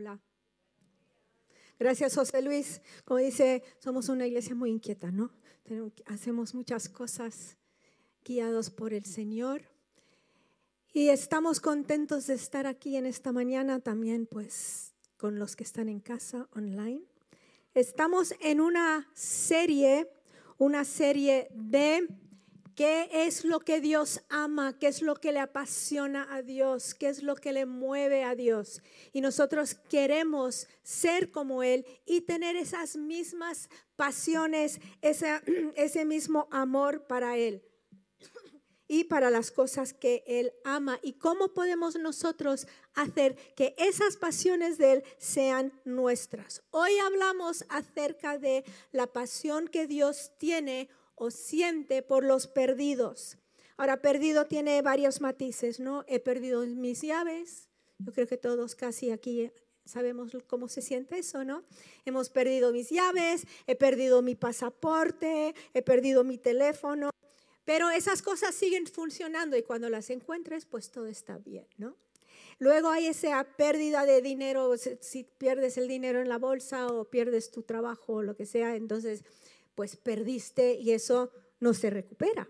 Hola. Gracias, José Luis. Como dice, somos una iglesia muy inquieta, ¿no? hacemos muchas cosas guiados por el Señor. Y estamos contentos de estar aquí en esta mañana también, pues, con los que están en casa online. Estamos en una serie, una serie de qué es lo que Dios ama, qué es lo que le apasiona a Dios, qué es lo que le mueve a Dios. Y nosotros queremos ser como Él y tener esas mismas pasiones, ese, mismo amor para Él y para las cosas que Él ama. ¿Y cómo podemos nosotros hacer que esas pasiones de Él sean nuestras? Hoy hablamos acerca de la pasión que Dios tiene o siente por los perdidos. Ahora, perdido tiene varios matices, ¿no? He perdido mis llaves. Yo creo que todos casi aquí sabemos cómo se siente eso, ¿no? Hemos perdido mis llaves, he perdido mi pasaporte, he perdido mi teléfono, pero esas cosas siguen funcionando y cuando las encuentres, pues todo está bien, ¿no? Luego hay esa pérdida de dinero, si pierdes el dinero en la bolsa o pierdes tu trabajo o lo que sea, entonces pues perdiste y eso no se recupera.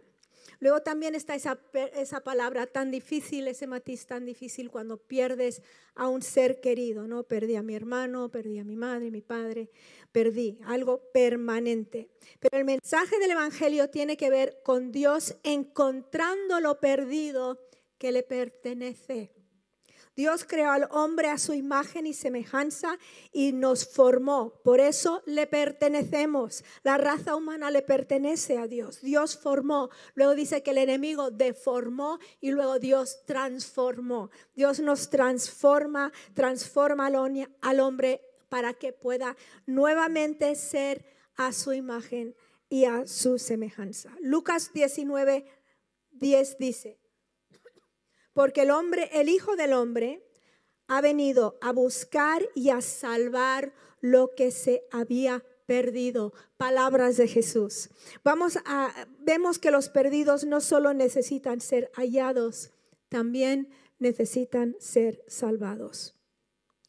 Luego también está esa, esa palabra tan difícil, ese matiz tan difícil cuando pierdes a un ser querido, ¿no? Perdí a mi hermano, perdí a mi madre, mi padre, perdí algo permanente. Pero el mensaje del Evangelio tiene que ver con Dios encontrando lo perdido que le pertenece. Dios creó al hombre a su imagen y semejanza y nos formó. Por eso le pertenecemos. La raza humana le pertenece a Dios. Dios formó. Luego dice que el enemigo deformó y luego Dios transformó. Dios nos transforma, transforma al hombre para que pueda nuevamente ser a su imagen y a su semejanza. Lucas 19, 10 dice, porque el hombre, el Hijo del Hombre, ha venido a buscar y a salvar lo que se había perdido. Palabras de Jesús. Vamos a vemos que los perdidos no solo necesitan ser hallados, también necesitan ser salvados.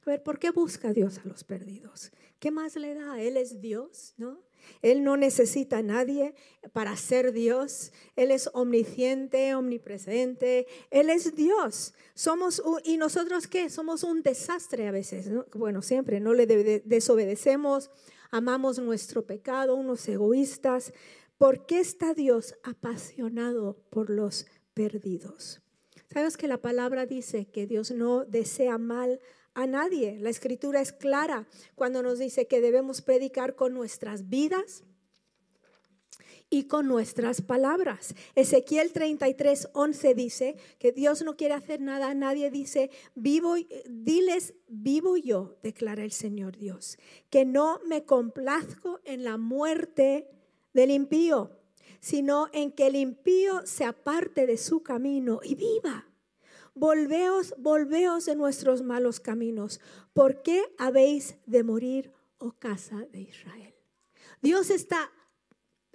A ver, ¿por qué busca Dios a los perdidos? ¿Qué más le da? Él es Dios, ¿no? Él no necesita a nadie para ser Dios. Él es omnisciente, omnipresente. Él es Dios. Somos y nosotros qué? Somos un desastre a veces. Bueno, siempre no le desobedecemos, amamos nuestro pecado, unos egoístas. ¿Por qué está Dios apasionado por los perdidos? Sabes que la palabra dice que Dios no desea mal a nadie. La escritura es clara cuando nos dice que debemos predicar con nuestras vidas y con nuestras palabras. Ezequiel 33, 11 dice que Dios no quiere hacer nada a nadie. Dice, vivo, diles, vivo yo, declara el Señor Dios, que no me complazco en la muerte del impío, sino en que el impío se aparte de su camino y viva. Volveos, volveos de nuestros malos caminos. ¿Por qué habéis de morir, oh casa de Israel? Dios está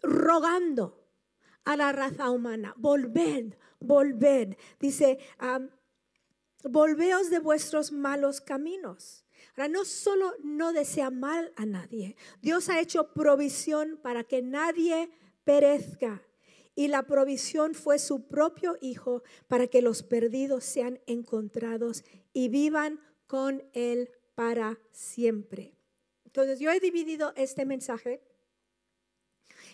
rogando a la raza humana, volved, volved. Dice, volveos de vuestros malos caminos. Ahora, no solo no desea mal a nadie, Dios ha hecho provisión para que nadie perezca, y la provisión fue su propio Hijo para que los perdidos sean encontrados y vivan con Él para siempre. Entonces yo he dividido este mensaje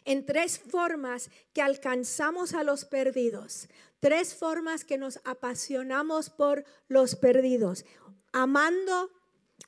en tres formas que alcanzamos a los perdidos, tres formas que nos apasionamos por los perdidos, amando,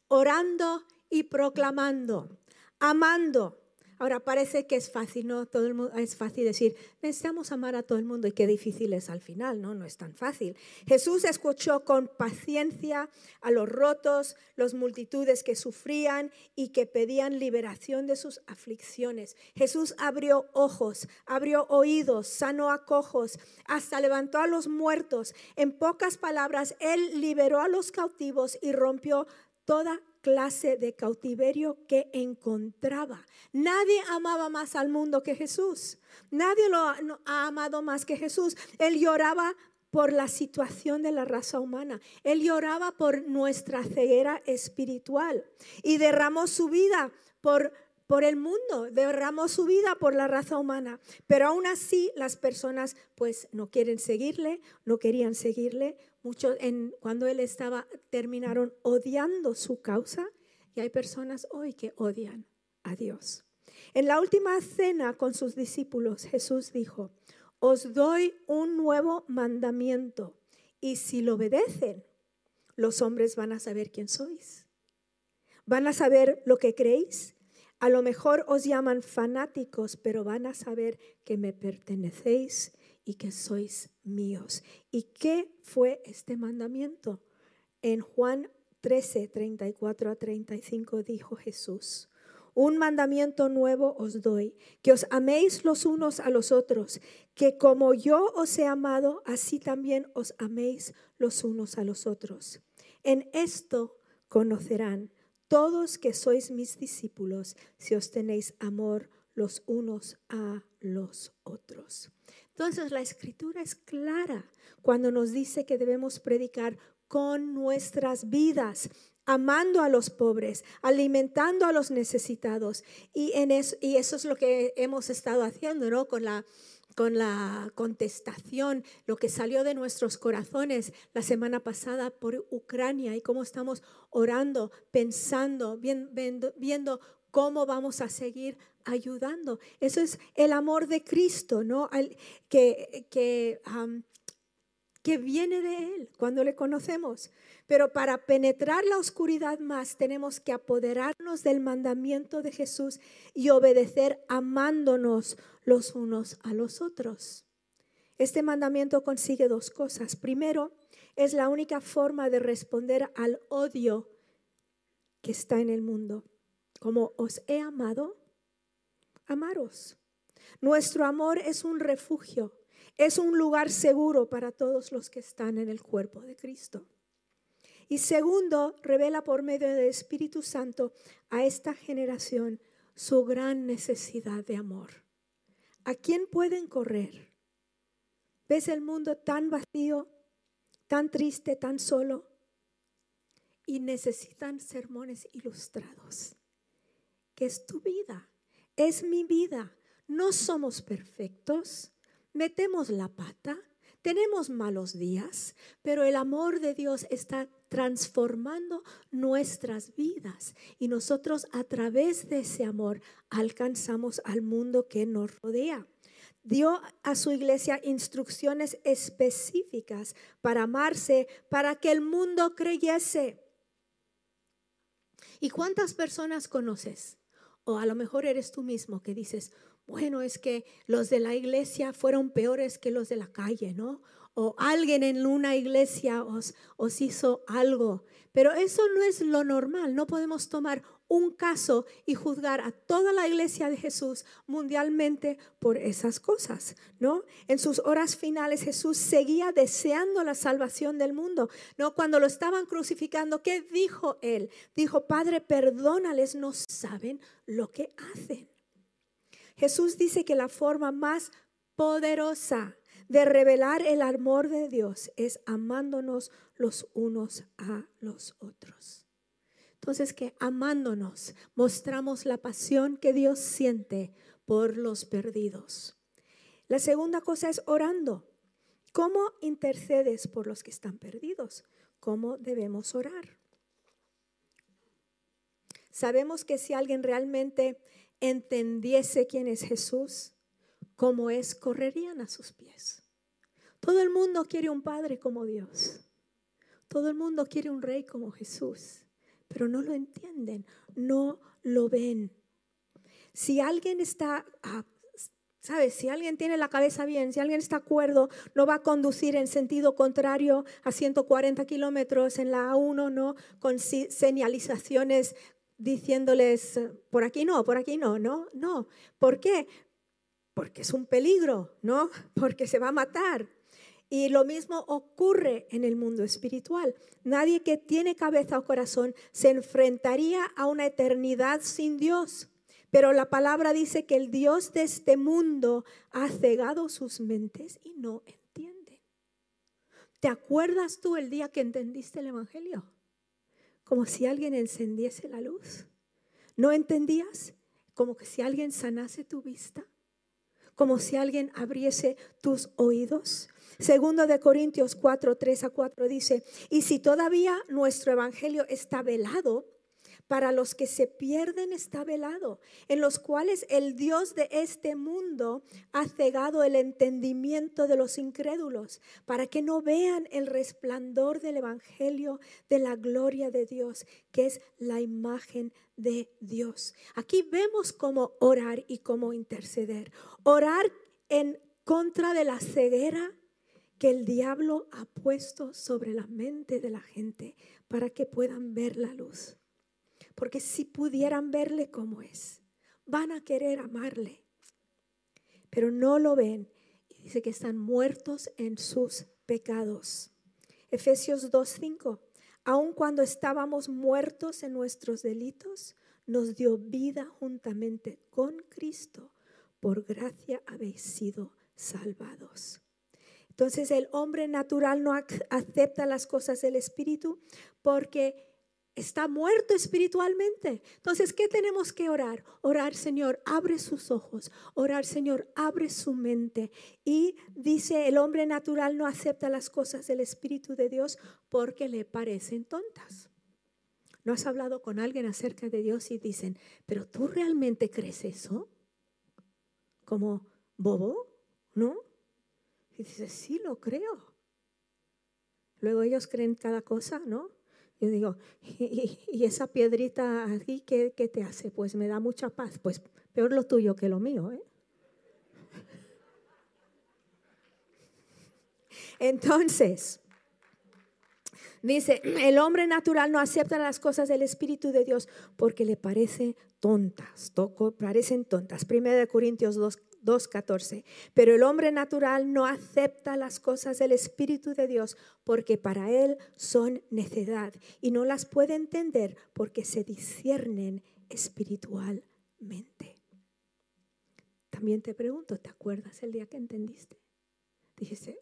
orando y proclamando. Amando, Ahora parece que es fácil, ¿no? Todo el mundo, es fácil decir, necesitamos amar a todo el mundo y qué difícil es al final, ¿no? No es tan fácil. Jesús escuchó con paciencia a los rotos, las multitudes que sufrían y que pedían liberación de sus aflicciones. Jesús abrió ojos, abrió oídos, sanó a cojos, hasta levantó a los muertos. En pocas palabras, Él liberó a los cautivos y rompió toda clase de cautiverio que encontraba. Nadie amaba más al mundo que Jesús. Nadie lo ha amado más que Jesús. Él lloraba por la situación de la raza humana. Él lloraba por nuestra ceguera espiritual y derramó su vida por por el mundo, derramó su vida por la raza humana, pero aún así las personas pues no quieren seguirle, no querían seguirle. Muchos en, cuando él estaba terminaron odiando su causa y hay personas hoy que odian a Dios. En la última cena con sus discípulos Jesús dijo, os doy un nuevo mandamiento y si lo obedecen, los hombres van a saber quién sois. Van a saber lo que creéis. A lo mejor os llaman fanáticos, pero van a saber que me pertenecéis y que sois míos. ¿Y qué fue este mandamiento? En Juan 13, 34 a 35 dijo Jesús, un mandamiento nuevo os doy, que os améis los unos a los otros, que como yo os he amado, así también os améis los unos a los otros. En esto conocerán todos que sois mis discípulos, si os tenéis amor los unos a los otros. Entonces la escritura es clara cuando nos dice que debemos predicar con nuestras vidas amando a los pobres, alimentando a los necesitados. Y, eso, es lo que hemos estado haciendo, ¿no? Con la, con la contestación, lo que salió de nuestros corazones la semana pasada por Ucrania y cómo estamos orando, pensando, viendo, viendo cómo vamos a seguir ayudando. Eso es el amor de Cristo, ¿no? que, que, que viene de Él cuando le conocemos. Pero para penetrar la oscuridad más tenemos que apoderarnos del mandamiento de Jesús y obedecer amándonos los unos a los otros. Este mandamiento consigue dos cosas. Primero, es la única forma de responder al odio que está en el mundo. Como os he amado, amaros. Nuestro amor es un refugio, es un lugar seguro para todos los que están en el cuerpo de Cristo. Y segundo, revela por medio del Espíritu Santo a esta generación su gran necesidad de amor. ¿A quién pueden correr? ¿Ves el mundo tan vacío, tan triste, tan solo? Y necesitan sermones ilustrados. Que es tu vida, es mi vida. No somos perfectos, metemos la pata, tenemos malos días, pero el amor de Dios está transformando nuestras vidas y nosotros a través de ese amor alcanzamos al mundo que nos rodea. Dio a su iglesia instrucciones específicas para amarse, para que el mundo creyese. ¿Y cuántas personas conoces? O a lo mejor eres tú mismo que dices, bueno, es que los de la iglesia fueron peores que los de la calle, ¿no? O alguien en una iglesia os, os hizo algo. Pero eso no es lo normal. No podemos tomar un caso y juzgar a toda la iglesia de Jesús mundialmente por esas cosas, ¿no? En sus horas finales Jesús seguía deseando la salvación del mundo, ¿no? Cuando lo estaban crucificando, ¿qué dijo él? Dijo, "Padre, perdónales, no saben lo que hacen." Jesús dice que la forma más poderosa de revelar el amor de Dios es amándonos los unos a los otros. Entonces que amándonos mostramos la pasión que Dios siente por los perdidos. La segunda cosa es orando. ¿Cómo intercedes por los que están perdidos? ¿Cómo debemos orar? Sabemos que si alguien realmente entendiese quién es Jesús, como es, correrían a sus pies. Todo el mundo quiere un padre como Dios. Todo el mundo quiere un rey como Jesús, pero no lo entienden, no lo ven. Si alguien está, ah, ¿sabes? Si alguien tiene la cabeza bien, si alguien está acuerdo, no va a conducir en sentido contrario a 140 kilómetros en la A1, ¿no? Con señalizaciones diciéndoles, por aquí no, por aquí no, no, no. ¿Por qué? Porque es un peligro, ¿no? Porque se va a matar. Y lo mismo ocurre en el mundo espiritual. Nadie que tiene cabeza o corazón se enfrentaría a una eternidad sin Dios. Pero la palabra dice que el Dios de este mundo ha cegado sus mentes y no entienden. ¿Te acuerdas tú el día que entendiste el Evangelio? Como si alguien encendiese la luz. ¿No entendías? Como que si alguien sanase tu vista. Como si alguien abriese tus oídos. Segundo de Corintios 4, 3 a 4 dice, y si todavía nuestro Evangelio está velado, para los que se pierden está velado, en los cuales el Dios de este mundo ha cegado el entendimiento de los incrédulos, para que no vean el resplandor del Evangelio de la gloria de Dios, que es la imagen de Dios. Aquí vemos cómo orar y cómo interceder. Orar en contra de la ceguera que el diablo ha puesto sobre la mente de la gente para que puedan ver la luz. Porque si pudieran verle como es, van a querer amarle. Pero no lo ven. Y dice que están muertos en sus pecados. Efesios 2.5. Aun cuando estábamos muertos en nuestros delitos, nos dio vida juntamente con Cristo. Por gracia habéis sido salvados. Entonces el hombre natural no acepta las cosas del Espíritu porque está muerto espiritualmente. Entonces, ¿qué tenemos que orar? Orar, Señor, abre sus ojos. Orar, Señor, abre su mente. Y dice, el hombre natural no acepta las cosas del Espíritu de Dios porque le parecen tontas. ¿No has hablado con alguien acerca de Dios y dicen, pero tú realmente crees eso? Como bobo, ¿no? Y dices, sí, lo creo. Luego ellos creen cada cosa, ¿no? Yo digo, ¿y, esa piedrita aquí ¿qué, qué, te hace? Pues me da mucha paz. Pues peor lo tuyo que lo mío. ¿eh? Entonces, dice, el hombre natural no acepta las cosas del Espíritu de Dios porque le parece tontas, parecen tontas. Primera de Corintios 2, 2.14. Pero el hombre natural no acepta las cosas del Espíritu de Dios porque para él son necedad y no las puede entender porque se disciernen espiritualmente. También te pregunto, ¿te acuerdas el día que entendiste? Dijiste,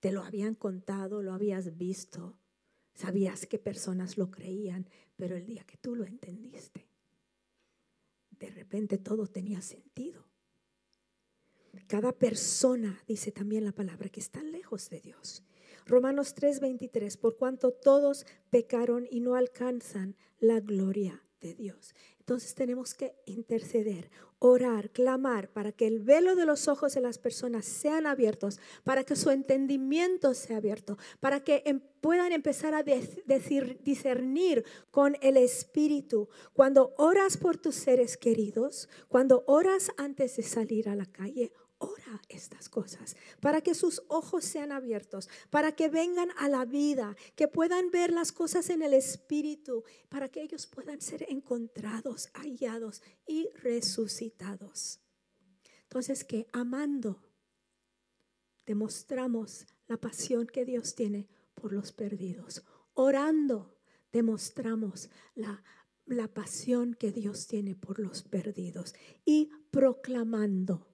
te lo habían contado, lo habías visto, sabías que personas lo creían, pero el día que tú lo entendiste, de repente todo tenía sentido. Cada persona, dice también la palabra, que está lejos de Dios. Romanos 3:23, por cuanto todos pecaron y no alcanzan la gloria de Dios. Entonces tenemos que interceder, orar, clamar para que el velo de los ojos de las personas sean abiertos, para que su entendimiento sea abierto, para que em, puedan empezar a discernir con el Espíritu. Cuando oras por tus seres queridos, cuando oras antes de salir a la calle, ora estas cosas, para que sus ojos sean abiertos, para que vengan a la vida, que puedan ver las cosas en el Espíritu, para que ellos puedan ser encontrados, hallados y resucitados. Entonces que amando demostramos la pasión que Dios tiene por los perdidos. Orando demostramos la, la pasión que Dios tiene por los perdidos. Y proclamando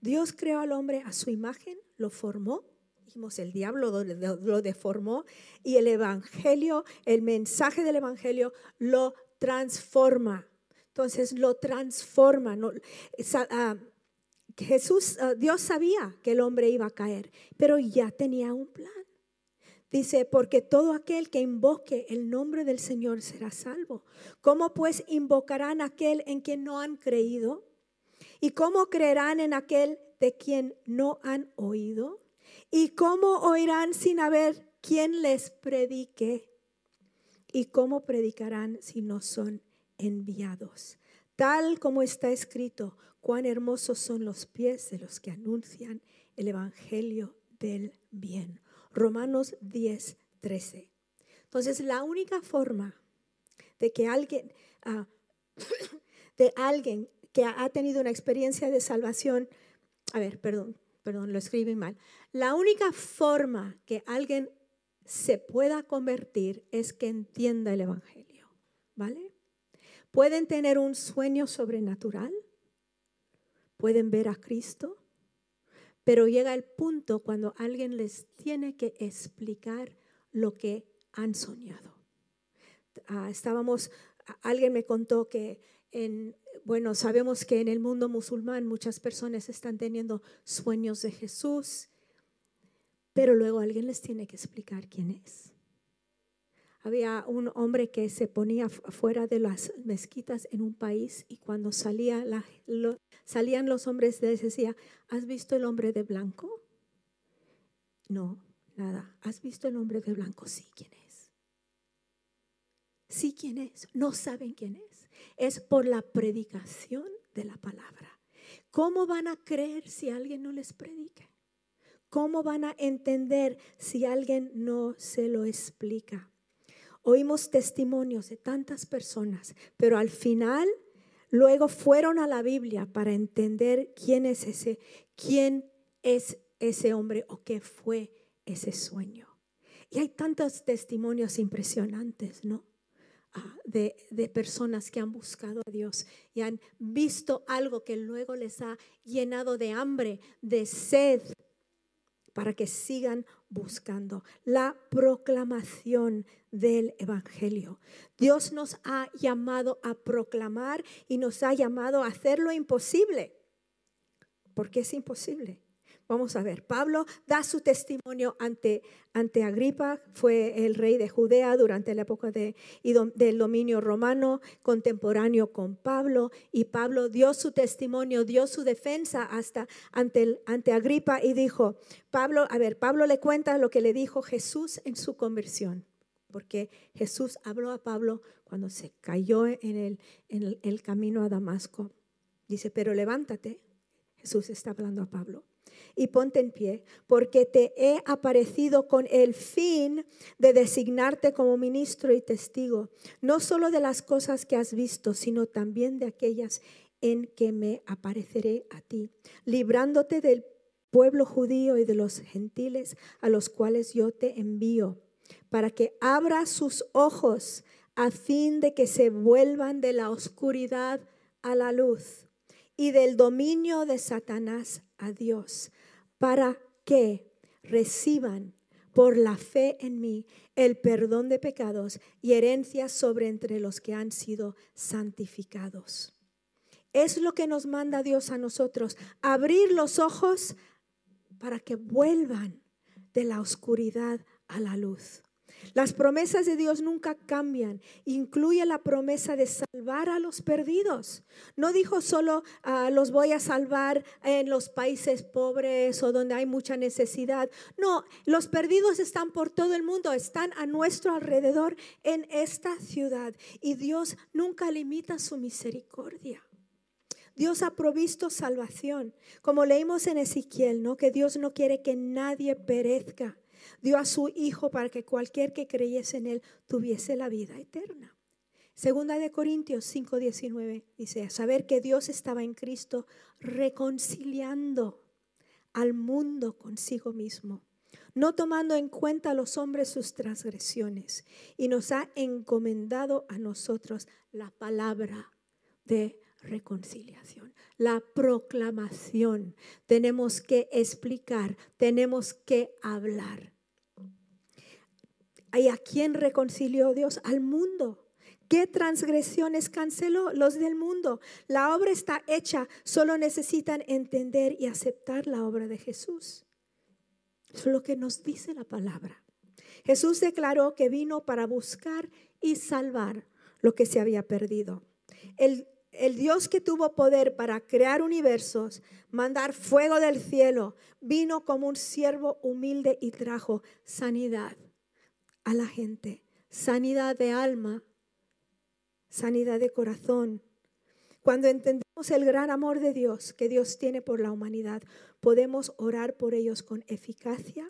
Dios creó al hombre a su imagen, lo formó. Dijimos, el diablo lo deformó y el Evangelio, el mensaje del Evangelio lo transforma. Entonces lo transforma. Ah, Jesús, ah, Dios sabía que el hombre iba a caer, pero ya tenía un plan. Dice, porque todo aquel que invoque el nombre del Señor será salvo. ¿Cómo pues invocarán aquel en quien no han creído? ¿Y cómo creerán en aquel de quien no han oído? ¿Y cómo oirán sin haber quien les predique? ¿Y cómo predicarán si no son enviados? Tal como está escrito, cuán hermosos son los pies de los que anuncian el Evangelio del bien. Romanos 10, 13. Entonces, la única forma de que alguien, ah, de alguien que ha tenido una experiencia de salvación, a ver, perdón, perdón, lo escribí mal. La única forma que alguien se pueda convertir es que entienda el Evangelio, ¿vale? Pueden tener un sueño sobrenatural, pueden ver a Cristo, pero llega el punto cuando alguien les tiene que explicar lo que han soñado. Ah, estábamos, alguien me contó que en, bueno, sabemos que en el mundo musulmán muchas personas están teniendo sueños de Jesús, pero luego alguien les tiene que explicar quién es. Había un hombre que se ponía fuera de las mezquitas en un país y cuando salía salían los hombres les decía, ¿has visto el hombre de blanco? No, nada. ¿Has visto el hombre de blanco? Sí, ¿quién es? Sí, ¿quién es? No saben quién es. Es por la predicación de la palabra. ¿Cómo van a creer si alguien no les predica? ¿Cómo van a entender si alguien no se lo explica? Oímos testimonios de tantas personas, pero al final luego fueron a la Biblia para entender quién es ese, quién es ese hombre o qué fue ese sueño. Y hay tantos testimonios impresionantes, ¿no? Ah, de, de, personas que han buscado a Dios y han visto algo que luego les ha llenado de hambre, de sed, para que sigan buscando la proclamación del Evangelio. Dios nos ha llamado a proclamar y nos ha llamado a hacer lo imposible, porque es imposible. Vamos a ver, Pablo da su testimonio ante, ante Agripa, fue el rey de Judea durante la época de, del dominio romano, contemporáneo con Pablo, y Pablo dio su testimonio, dio su defensa hasta ante, ante Agripa y dijo, Pablo, a ver, Pablo le cuenta lo que le dijo Jesús en su conversión, porque Jesús habló a Pablo cuando se cayó en el, en el camino a Damasco. Dice, pero levántate, Jesús está hablando a Pablo y ponte en pie, porque te he aparecido con el fin de designarte como ministro y testigo, no solo de las cosas que has visto, sino también de aquellas en que me apareceré a ti, librándote del pueblo judío y de los gentiles a los cuales yo te envío, para que abra sus ojos a fin de que se vuelvan de la oscuridad a la luz y del dominio de Satanás a Dios, para que reciban por la fe en mí el perdón de pecados y herencia sobre entre los que han sido santificados. Es lo que nos manda Dios a nosotros, abrir los ojos para que vuelvan de la oscuridad a la luz. Las promesas de Dios nunca cambian. Incluye la promesa de salvar a los perdidos. No dijo solo ah, los voy a salvar en los países pobres o donde hay mucha necesidad. No, los perdidos están por todo el mundo, están a nuestro alrededor en esta ciudad. Y Dios nunca limita su misericordia. Dios ha provisto salvación, como leímos en Ezequiel, ¿no? Que Dios no quiere que nadie perezca, dio a su Hijo para que cualquier que creyese en Él tuviese la vida eterna. Segunda de Corintios 5:19 dice, saber que Dios estaba en Cristo reconciliando al mundo consigo mismo, no tomando en cuenta a los hombres sus transgresiones, y nos ha encomendado a nosotros la palabra de reconciliación, la proclamación. Tenemos que explicar, tenemos que hablar. ¿Y a quién reconcilió Dios? Al mundo. ¿Qué transgresiones canceló? Los del mundo. La obra está hecha, solo necesitan entender y aceptar la obra de Jesús. es lo que nos dice la palabra. Jesús declaró que vino para buscar y salvar lo que se había perdido. El, el Dios que tuvo poder para crear universos, mandar fuego del cielo, vino como un siervo humilde y trajo sanidad a la gente, sanidad de alma, sanidad de corazón. Cuando entendemos el gran amor de Dios que Dios tiene por la humanidad, podemos orar por ellos con eficacia,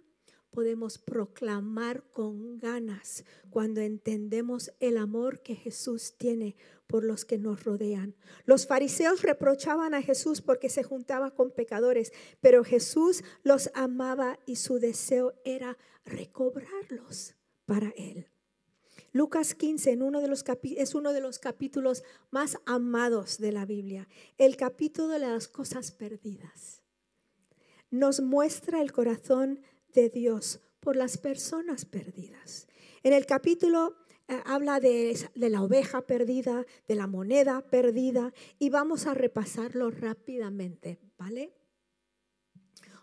podemos proclamar con ganas cuando entendemos el amor que Jesús tiene por los que nos rodean. Los fariseos reprochaban a Jesús porque se juntaba con pecadores, pero Jesús los amaba y su deseo era recobrarlos para Él. Lucas 15 en uno de los es uno de los capítulos más amados de la Biblia, el capítulo de las cosas perdidas. nos muestra el corazón de Dios por las personas perdidas. En el capítulo eh, habla de, de, la oveja perdida, de la moneda perdida, y vamos a repasarlo rápidamente, ¿vale?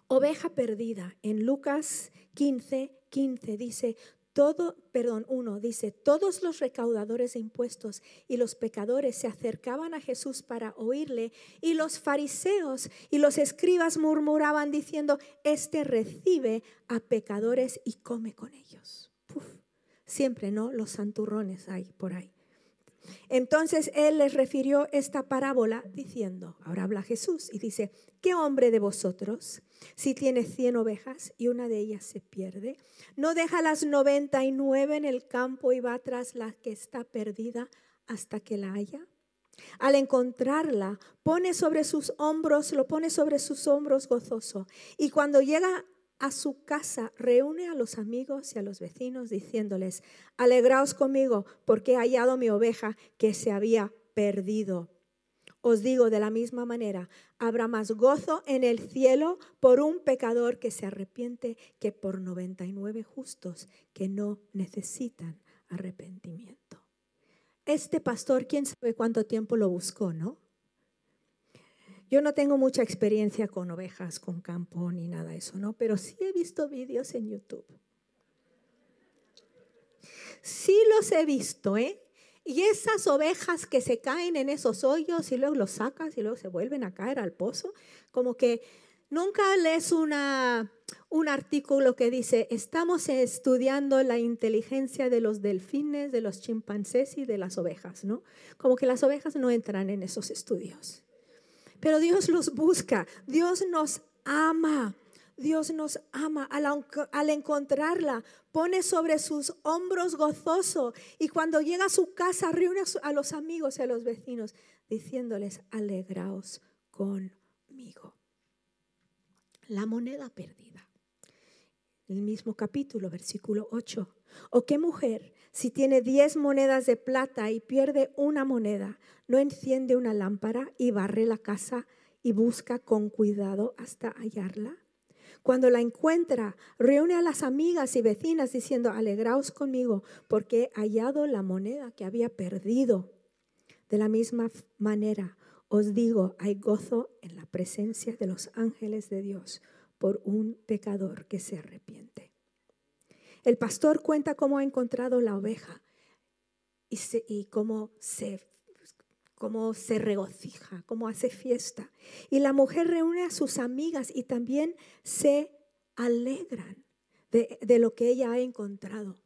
Oveja perdida. En Lucas 15, 15 dice, todo, perdón, uno dice, todos los recaudadores de impuestos y los pecadores se acercaban a Jesús para oírle y los fariseos y los escribas murmuraban diciendo, este recibe a pecadores y come con ellos. Siempre, ¿no? Los santurrones hay por ahí. Entonces él les refirió esta parábola diciendo, ahora habla Jesús y dice, ¿qué hombre de vosotros, si tiene cien ovejas y una de ellas se pierde, no deja las noventa y nueve en el campo y va tras la que está perdida hasta que la haya? Al encontrarla, pone sobre sus hombros, lo pone sobre sus hombros gozoso. Y cuando llega a su casa, reúne a los amigos y a los vecinos diciéndoles, alegraos conmigo porque he hallado mi oveja que se había perdido. Os digo de la misma manera, habrá más gozo en el cielo por un pecador que se arrepiente que por 99 justos que no necesitan arrepentimiento. Este pastor, quién sabe cuánto tiempo lo buscó, ¿no? Yo no tengo mucha experiencia con ovejas, con campo ni nada de eso, ¿no? Pero sí he visto vídeos en YouTube. Sí los he visto, ¿eh? Y esas ovejas que se caen en esos hoyos y luego los sacas y luego se vuelven a caer al pozo, como que nunca lees una, un artículo que dice, estamos estudiando la inteligencia de los delfines, de los chimpancés y de las ovejas, ¿no? Como que las ovejas no entran en esos estudios. Pero Dios los busca, Dios nos ama. Dios nos ama. Al, encontrarla, pone sobre sus hombros gozoso y cuando llega a su casa reúne a los amigos y a los vecinos diciéndoles, alegraos conmigo. La moneda perdida. El mismo capítulo, versículo 8. ¿O qué mujer, si tiene diez monedas de plata y pierde una moneda, no enciende una lámpara y barre la casa y busca con cuidado hasta hallarla? Cuando la encuentra, reúne a las amigas y vecinas diciendo, alegraos conmigo porque he hallado la moneda que había perdido. De la misma manera, os digo, hay gozo en la presencia de los ángeles de Dios por un pecador que se arrepiente. El pastor cuenta cómo ha encontrado la oveja y, cómo, se, se regocija, cómo hace fiesta. Y la mujer reúne a sus amigas y también se alegran de lo que ella ha encontrado.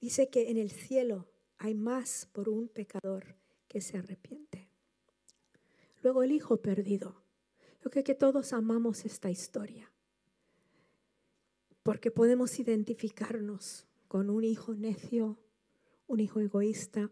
Dice que en el cielo hay más por un pecador que se arrepiente. Luego el hijo perdido. Yo creo que todos amamos esta historia porque podemos identificarnos con un hijo necio, un hijo egoísta.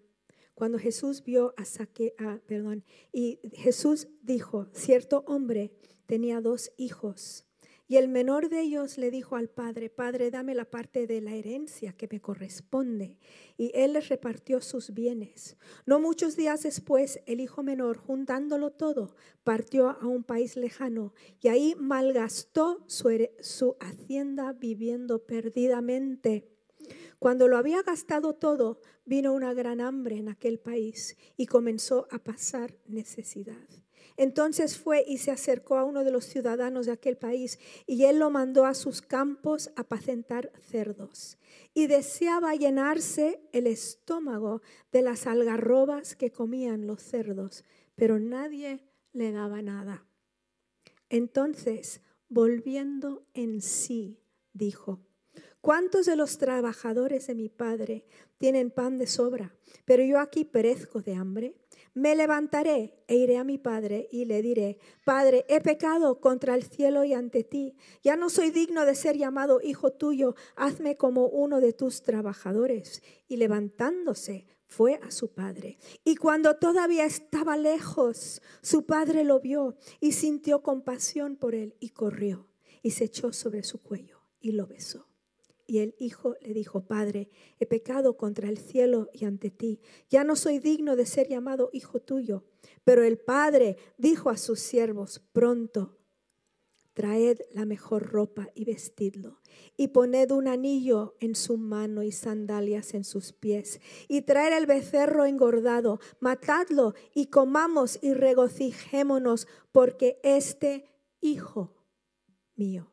Cuando Jesús vio a Saque, perdón, y Jesús dijo, cierto hombre tenía dos hijos y el menor de ellos le dijo al padre, Padre, dame la parte de la herencia que me corresponde. Y él les repartió sus bienes. No muchos días después, el hijo menor, juntándolo todo, partió a un país lejano y ahí malgastó su, su hacienda viviendo perdidamente. Cuando lo había gastado todo, vino una gran hambre en aquel país y comenzó a pasar necesidad. Entonces fue y se acercó a uno de los ciudadanos de aquel país y él lo mandó a sus campos a apacentar cerdos. Y deseaba llenarse el estómago de las algarrobas que comían los cerdos, pero nadie le daba nada. Entonces, volviendo en sí, dijo, ¿cuántos de los trabajadores de mi padre tienen pan de sobra, pero yo aquí perezco de hambre? Me levantaré e iré a mi padre y le diré, Padre, he pecado contra el cielo y ante ti. Ya no soy digno de ser llamado hijo tuyo. Hazme como uno de tus trabajadores. Y levantándose, fue a su padre. Y cuando todavía estaba lejos, su padre lo vio y sintió compasión por él y corrió y se echó sobre su cuello y lo besó. Y el hijo le dijo, Padre, he pecado contra el cielo y ante ti. Ya no soy digno de ser llamado hijo tuyo. Pero el padre dijo a sus siervos, pronto traed la mejor ropa y vestidlo, y poned un anillo en su mano y sandalias en sus pies, y traed el becerro engordado, matadlo y comamos y regocijémonos, porque este hijo mío,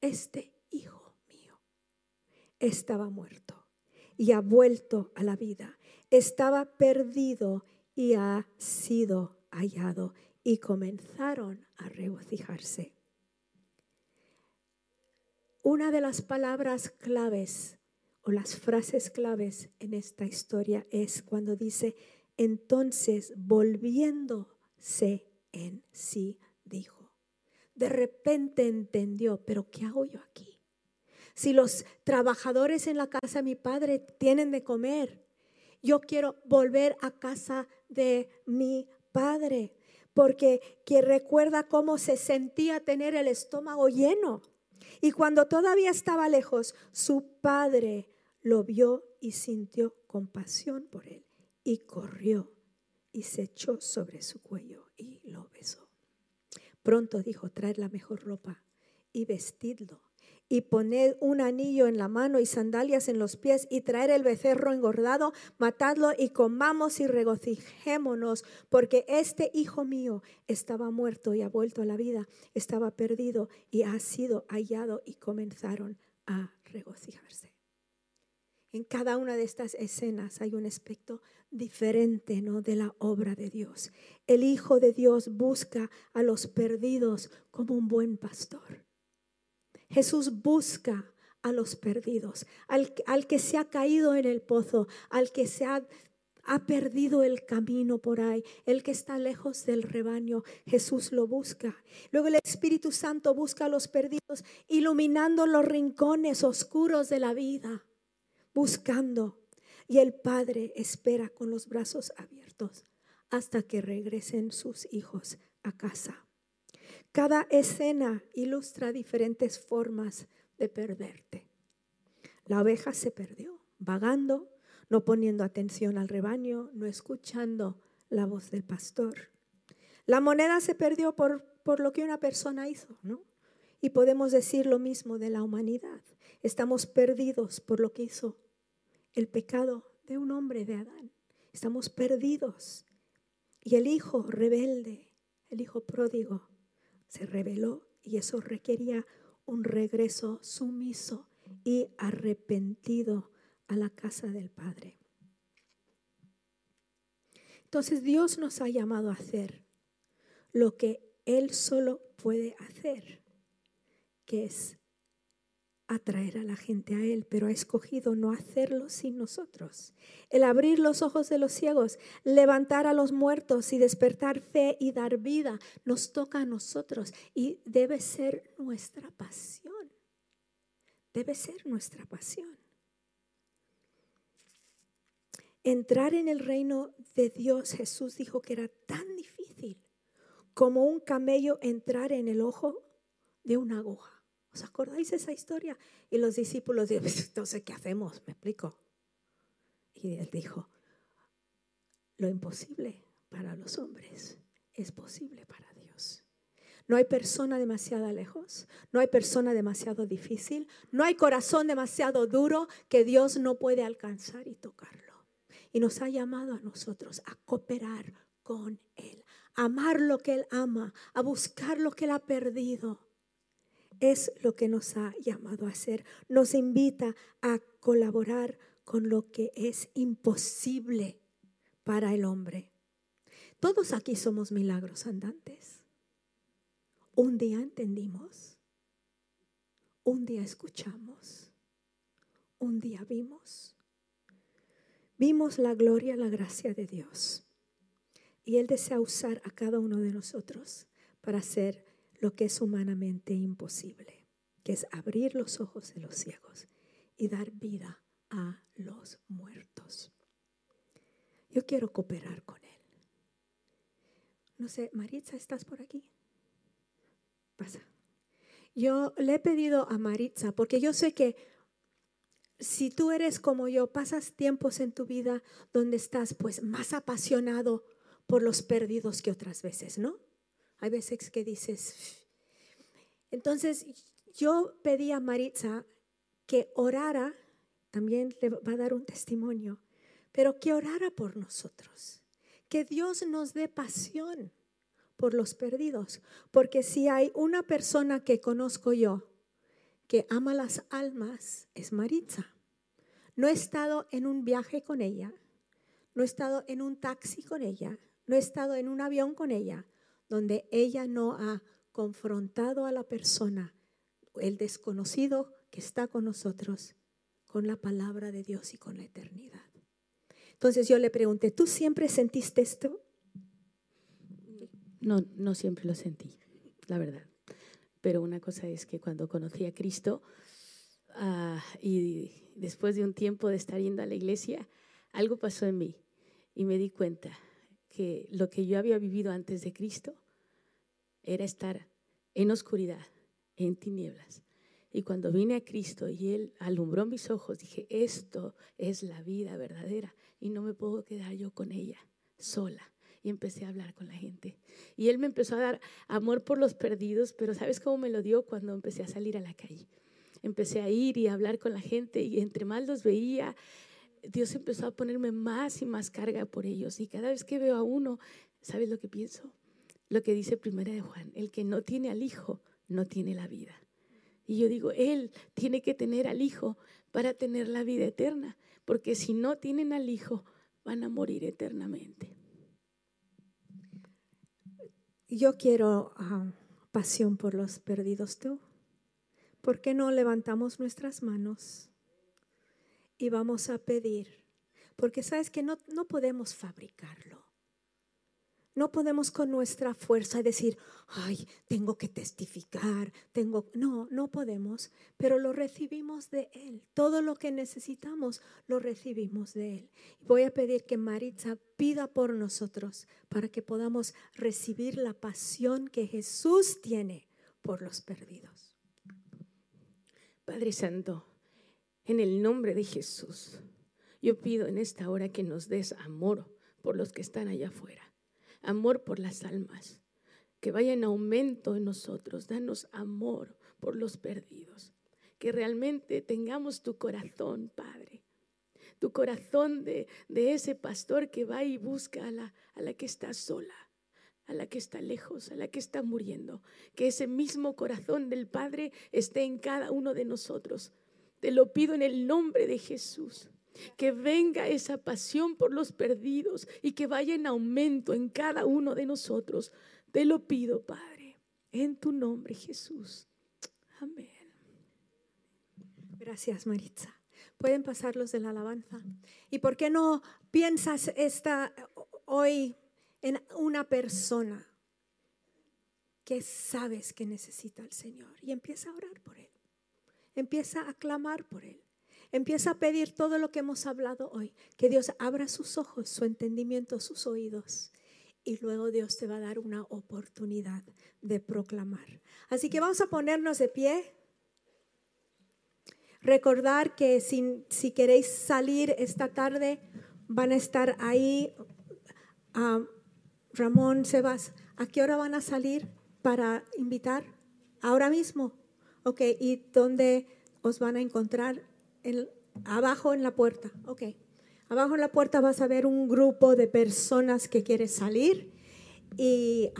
este estaba muerto y ha vuelto a la vida, estaba perdido y ha sido hallado y comenzaron a regocijarse. Una de las palabras claves o las frases claves en esta historia es cuando dice, entonces volviéndose en sí, dijo. De repente entendió, pero ¿qué hago yo aquí? Si los trabajadores en la casa de mi padre tienen de comer, yo quiero volver a casa de mi padre porque que recuerda cómo se sentía tener el estómago lleno. Y cuando todavía estaba lejos, su padre lo vio y sintió compasión por él y corrió y se echó sobre su cuello y lo besó. Pronto dijo, traer la mejor ropa y vestidlo y poned un anillo en la mano y sandalias en los pies y traer el becerro engordado, matadlo y comamos y regocijémonos, porque este hijo mío estaba muerto y ha vuelto a la vida, estaba perdido y ha sido hallado y comenzaron a regocijarse. En cada una de estas escenas hay un aspecto diferente ¿no? de la obra de Dios. El Hijo de Dios busca a los perdidos como un buen pastor. Jesús busca a los perdidos, al, que se ha caído en el pozo, al que se ha, ha perdido el camino por ahí, el que está lejos del rebaño, Jesús lo busca. Luego el Espíritu Santo busca a los perdidos, iluminando los rincones oscuros de la vida, buscando. Y el Padre espera con los brazos abiertos hasta que regresen sus hijos a casa. Cada escena ilustra diferentes formas de perderte. La oveja se perdió, vagando, no poniendo atención al rebaño, no escuchando la voz del pastor. La moneda se perdió por, por lo que una persona hizo, ¿no? Y podemos decir lo mismo de la humanidad. Estamos perdidos por lo que hizo el pecado de un hombre de Adán. Estamos perdidos. Y el hijo rebelde, el hijo pródigo, se reveló y eso requería un regreso sumiso y arrepentido a la casa del Padre. Entonces Dios nos ha llamado a hacer lo que Él solo puede hacer, que es atraer a la gente a Él, pero ha escogido no hacerlo sin nosotros. El abrir los ojos de los ciegos, levantar a los muertos y despertar fe y dar vida, nos toca a nosotros y debe ser nuestra pasión. Debe ser nuestra pasión. Entrar en el reino de Dios, Jesús dijo que era tan difícil como un camello entrar en el ojo de una aguja. ¿Os acordáis esa historia? Y los discípulos dijeron, pues, entonces, ¿qué hacemos? Me explico. Y él dijo, lo imposible para los hombres es posible para Dios. No hay persona demasiado lejos, no hay persona demasiado difícil, no hay corazón demasiado duro que Dios no puede alcanzar y tocarlo. Y nos ha llamado a nosotros a cooperar con Él, a amar lo que Él ama, a buscar lo que Él ha perdido es lo que nos ha llamado a hacer. Nos invita a colaborar con lo que es imposible para el hombre. Todos aquí somos milagros andantes. Un día entendimos, un día escuchamos, un día vimos. Vimos la gloria, la gracia de Dios. Y Él desea usar a cada uno de nosotros para hacer lo que es humanamente imposible, que es abrir los ojos de los ciegos y dar vida a los muertos. Yo quiero cooperar con Él. No sé, Maritza, ¿estás por aquí? Pasa. Yo le he pedido a Maritza, porque yo sé que si tú eres como yo, pasas tiempos en tu vida donde estás pues más apasionado por los perdidos que otras veces, ¿no? Hay veces que dices, Entonces yo pedí a Maritza que orara, también le va a dar un testimonio, pero que orara por nosotros, que Dios nos dé pasión por los perdidos, porque si hay una persona que conozco yo que ama las almas, es Maritza. No he estado en un viaje con ella, no he estado en un taxi con ella, no he estado en un avión con ella, donde ella no ha confrontado a la persona, el desconocido que está con nosotros, con la palabra de Dios y con la eternidad. Entonces yo le pregunté, ¿tú siempre sentiste esto? No, no siempre lo sentí, la verdad. Pero una cosa es que cuando conocí a Cristo ah, y después de un tiempo de estar yendo a la iglesia, algo pasó en mí y me di cuenta que lo que yo había vivido antes de Cristo era estar en oscuridad, en tinieblas. Y cuando vine a Cristo y Él alumbró mis ojos, dije, esto es la vida verdadera y no me puedo quedar yo con ella sola. Y empecé a hablar con la gente. Y Él me empezó a dar amor por los perdidos, pero ¿sabes cómo me lo dio cuando empecé a salir a la calle? Empecé a ir y a hablar con la gente y entre más los veía, Dios empezó a ponerme más y más carga por ellos. Y cada vez que veo a uno, ¿sabes lo que pienso? Lo que dice Primera de Juan, el que no tiene al Hijo no tiene la vida. Y yo digo, Él tiene que tener al Hijo para tener la vida eterna, porque si no tienen al Hijo, van a morir eternamente. Yo quiero ah, pasión por los perdidos tú. ¿Por qué no levantamos nuestras manos y vamos a pedir? Porque sabes que no, no podemos fabricarlo. No podemos con nuestra fuerza decir, ay, tengo que testificar, tengo... No, no podemos, pero lo recibimos de Él. Todo lo que necesitamos lo recibimos de Él. Voy a pedir que Maritza pida por nosotros para que podamos recibir la pasión que Jesús tiene por los perdidos. Padre Santo, en el nombre de Jesús, yo pido en esta hora que nos des amor por los que están allá afuera amor por las almas, que vaya en aumento en nosotros. Danos amor por los perdidos, que realmente tengamos tu corazón, Padre. Tu corazón de, de ese pastor que va y busca a la, a la que está sola, a la que está lejos, a la que está muriendo. Que ese mismo corazón del Padre esté en cada uno de nosotros. Te lo pido en el nombre de Jesús. Que venga esa pasión por los perdidos y que vaya en aumento en cada uno de nosotros. Te lo pido, Padre, en tu nombre, Jesús. Amén. Gracias, Maritza. Pueden pasar los de la alabanza. ¿Y por qué no piensas esta hoy en una persona que sabes que necesita al Señor y empieza a orar por él? Empieza a clamar por él. Empieza a pedir todo lo que hemos hablado hoy. Que Dios abra sus ojos, su entendimiento, sus oídos. Y luego Dios te va a dar una oportunidad de proclamar. Así que vamos a ponernos de pie. Recordar que si, queréis salir esta tarde, van a estar ahí. Uh, Ramón, Sebas, ¿a qué hora van a salir para invitar? Ahora mismo. Ok, ¿y dónde os van a encontrar? Abajo en la puerta, ok. Abajo en la puerta vas a ver un grupo de personas que quieren salir y,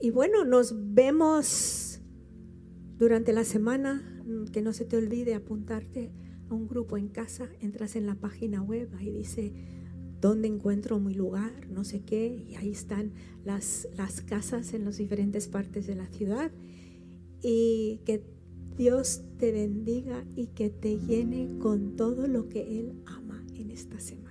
y bueno, nos vemos durante la semana. Que no se te olvide apuntarte a un grupo en casa. Entras en la página web, ahí dice dónde encuentro mi lugar, no sé qué, y ahí están las, las casas en las diferentes partes de la ciudad. Y que Dios te bendiga y que te llene con todo lo que Él ama en esta semana.